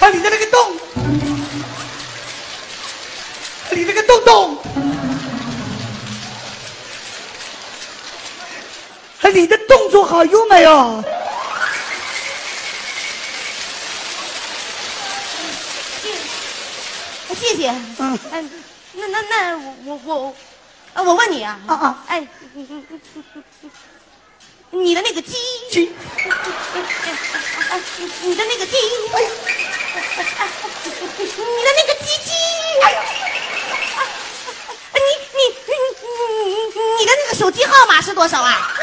啊，你的那个动，你那个洞洞，啊，你的动作好优美哦。谢谢。嗯。哎，那那那我我啊，我问你啊，啊啊。哎，你的那个鸡，鸡，哎你的那个鸡，哎你的那个鸡鸡，哎你你你你你的那个手机号码是多少啊？